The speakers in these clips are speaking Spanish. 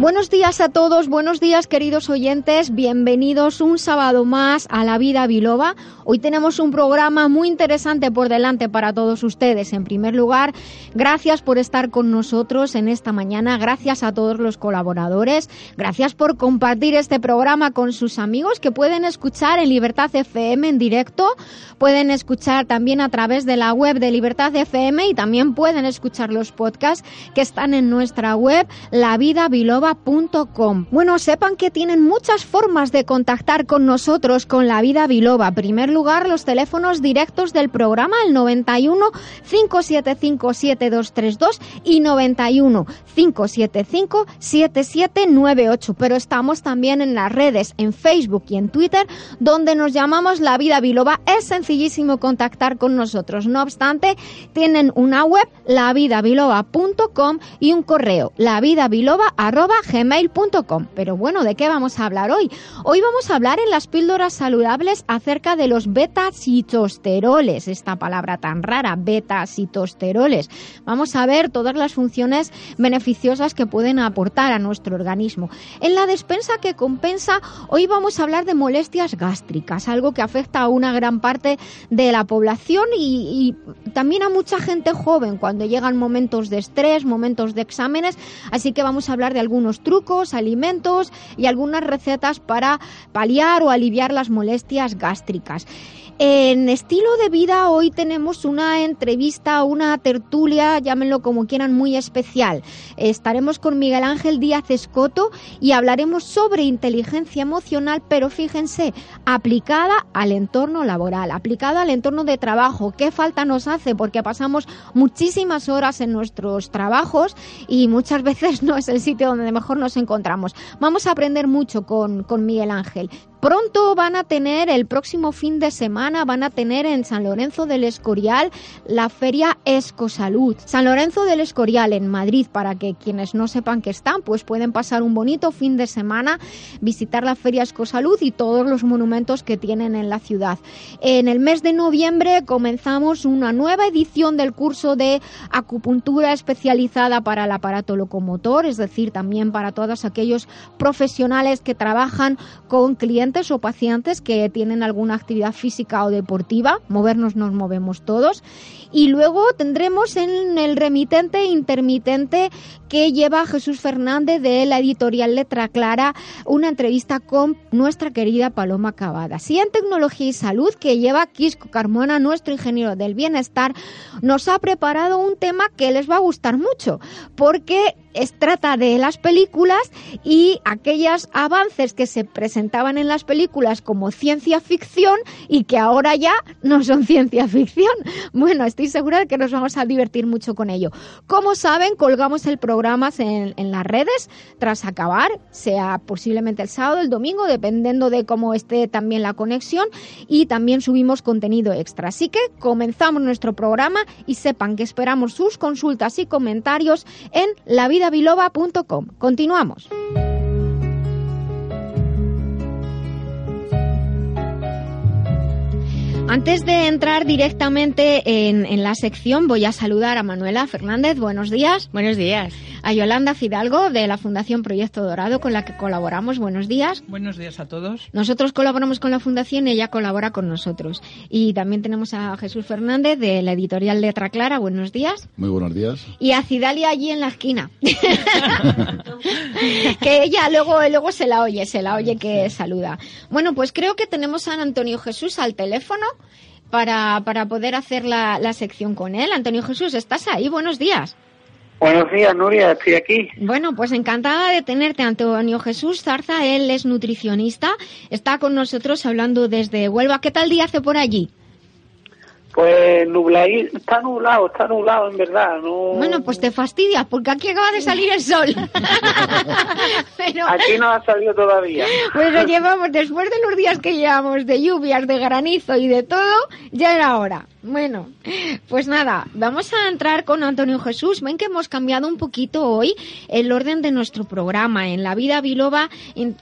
Buenos días a todos, buenos días queridos oyentes, bienvenidos un sábado más a La Vida Biloba. Hoy tenemos un programa muy interesante por delante para todos ustedes. En primer lugar, gracias por estar con nosotros en esta mañana, gracias a todos los colaboradores, gracias por compartir este programa con sus amigos que pueden escuchar en Libertad FM en directo, pueden escuchar también a través de la web de Libertad FM y también pueden escuchar los podcasts que están en nuestra web bueno, sepan que tienen muchas formas de contactar con nosotros con la vida biloba. En primer lugar, los teléfonos directos del programa, el 91 575 7232 y 91 575 7798. Pero estamos también en las redes, en Facebook y en Twitter, donde nos llamamos La Vida Biloba. Es sencillísimo contactar con nosotros. No obstante, tienen una web, lavidabiloba.com y un correo, lavidabiloba.com gmail.com. Pero bueno, ¿de qué vamos a hablar hoy? Hoy vamos a hablar en las píldoras saludables acerca de los beta-citosteroles, esta palabra tan rara, beta-citosteroles. Vamos a ver todas las funciones beneficiosas que pueden aportar a nuestro organismo. En la despensa que compensa, hoy vamos a hablar de molestias gástricas, algo que afecta a una gran parte de la población y, y también a mucha gente joven cuando llegan momentos de estrés, momentos de exámenes, así que vamos a hablar de algunos trucos, alimentos y algunas recetas para paliar o aliviar las molestias gástricas. En estilo de vida hoy tenemos una entrevista, una tertulia, llámenlo como quieran, muy especial. Estaremos con Miguel Ángel Díaz Escoto y hablaremos sobre inteligencia emocional, pero fíjense, aplicada al entorno laboral, aplicada al entorno de trabajo. ¿Qué falta nos hace? Porque pasamos muchísimas horas en nuestros trabajos y muchas veces no es el sitio donde mejor nos encontramos. Vamos a aprender mucho con, con Miguel Ángel. Pronto van a tener, el próximo fin de semana, van a tener en San Lorenzo del Escorial la feria Escosalud. San Lorenzo del Escorial en Madrid, para que quienes no sepan que están, pues pueden pasar un bonito fin de semana, visitar la feria Escosalud y todos los monumentos que tienen en la ciudad. En el mes de noviembre comenzamos una nueva edición del curso de acupuntura especializada para el aparato locomotor, es decir, también para todos aquellos profesionales que trabajan con clientes o pacientes que tienen alguna actividad física o deportiva, movernos nos movemos todos, y luego tendremos en el remitente intermitente que lleva Jesús Fernández de la editorial Letra Clara una entrevista con nuestra querida Paloma Cavada. Si en tecnología y salud que lleva Quisco Carmona, nuestro ingeniero del bienestar, nos ha preparado un tema que les va a gustar mucho, porque es, trata de las películas y aquellos avances que se presentaban en las películas como ciencia ficción y que ahora ya no son ciencia ficción. Bueno, estoy segura de que nos vamos a divertir mucho con ello. Como saben, colgamos el programa en, en las redes tras acabar, sea posiblemente el sábado, el domingo, dependiendo de cómo esté también la conexión y también subimos contenido extra. Así que comenzamos nuestro programa y sepan que esperamos sus consultas y comentarios en la vida vidabiloba.com. Continuamos. Antes de entrar directamente en, en, la sección, voy a saludar a Manuela Fernández. Buenos días. Buenos días. A Yolanda Fidalgo, de la Fundación Proyecto Dorado, con la que colaboramos. Buenos días. Buenos días a todos. Nosotros colaboramos con la Fundación y ella colabora con nosotros. Y también tenemos a Jesús Fernández, de la editorial Letra Clara. Buenos días. Muy buenos días. Y a Cidalia allí en la esquina. que ella luego, luego se la oye, se la oye que saluda. Bueno, pues creo que tenemos a Antonio Jesús al teléfono para, para poder hacer la, la sección con él. Antonio Jesús, ¿estás ahí? Buenos días. Buenos días, Nuria, estoy aquí. Bueno, pues encantada de tenerte, Antonio Jesús Zarza. Él es nutricionista, está con nosotros hablando desde Huelva. ¿Qué tal día hace por allí? Pues nubladito, está nublado, está nublado en verdad. No... Bueno, pues te fastidia, porque aquí acaba de salir el sol. Pero... Aquí no ha salido todavía. Pues lo llevamos, después de los días que llevamos de lluvias, de granizo y de todo, ya era hora. Bueno, pues nada, vamos a entrar con Antonio Jesús. Ven que hemos cambiado un poquito hoy el orden de nuestro programa. En la vida biloba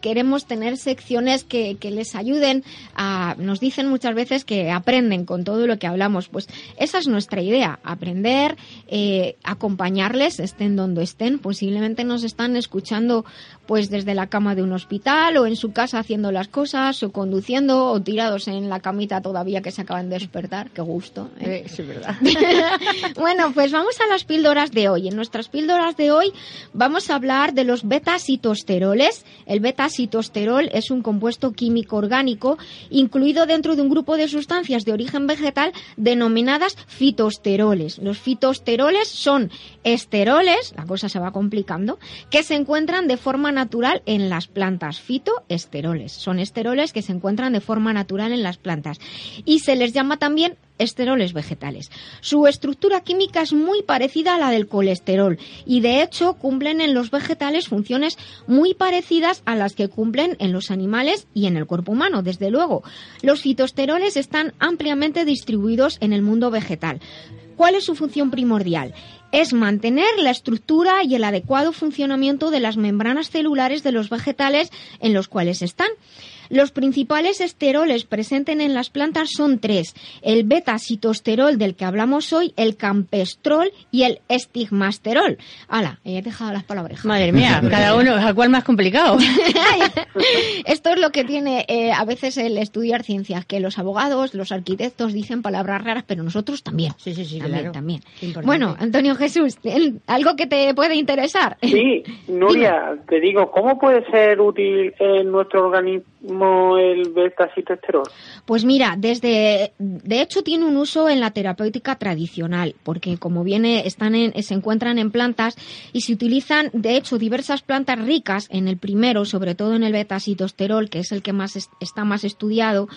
queremos tener secciones que, que les ayuden a... Nos dicen muchas veces que aprenden con todo lo que hablamos. Pues esa es nuestra idea, aprender, eh, acompañarles, estén donde estén. Posiblemente nos están escuchando pues desde la cama de un hospital o en su casa haciendo las cosas o conduciendo o tirados en la camita todavía que se acaban de despertar. Qué gusto. ¿Eh? Sí, verdad. bueno, pues vamos a las píldoras de hoy. En nuestras píldoras de hoy vamos a hablar de los beta-citosteroles. El beta-citosterol es un compuesto químico orgánico incluido dentro de un grupo de sustancias de origen vegetal denominadas fitosteroles. Los fitosteroles son esteroles, la cosa se va complicando, que se encuentran de forma natural en las plantas. Fitoesteroles. Son esteroles que se encuentran de forma natural en las plantas. Y se les llama también esteroles vegetales. Su estructura química es muy parecida a la del colesterol y de hecho cumplen en los vegetales funciones muy parecidas a las que cumplen en los animales y en el cuerpo humano, desde luego. Los fitosteroles están ampliamente distribuidos en el mundo vegetal. ¿Cuál es su función primordial? Es mantener la estructura y el adecuado funcionamiento de las membranas celulares de los vegetales en los cuales están. Los principales esteroles presentes en las plantas son tres: el beta-citosterol del que hablamos hoy, el campestrol y el estigmasterol. ¡Hala! He dejado las palabras. Madre mía, cada uno, ¿a cuál más complicado? Esto es lo que tiene eh, a veces el estudiar ciencias, que los abogados, los arquitectos dicen palabras raras, pero nosotros también. Sí, sí, sí, también, claro. también. Bueno, Antonio Jesús, ¿algo que te puede interesar? Sí, Nuria, te digo, ¿cómo puede ser útil en nuestro organismo el beta-citosterol? Pues mira, desde, de hecho tiene un uso en la terapéutica tradicional, porque como viene, están se encuentran en plantas y se utilizan, de hecho, diversas plantas ricas en el primero, sobre todo en el beta-citosterol, que es el que más es, está más estudiado,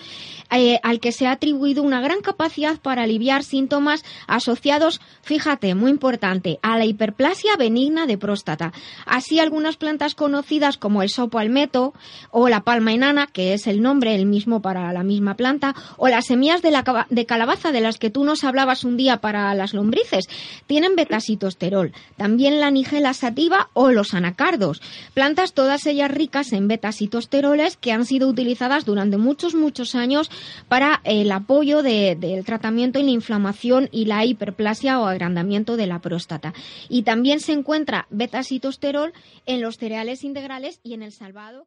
eh, al que se ha atribuido una gran capacidad para aliviar síntomas asociados, fíjate, muy importante, a la hiperplasia benigna de próstata. Así algunas plantas conocidas como el sopalmeto o la palma enana, que es el nombre el mismo para la misma planta, o las semillas de, la, de calabaza de las que tú nos hablabas un día para las lombrices, tienen betacitosterol. También la nigela sativa o los anacardos, plantas todas ellas ricas en betacitosteroles que han sido utilizadas durante muchos, muchos años para el apoyo del de, tratamiento y la inflamación y la hiperplasia o agrandamiento de la próstata. Y también se encuentra betacitosterol en los cereales integrales y en el salvado.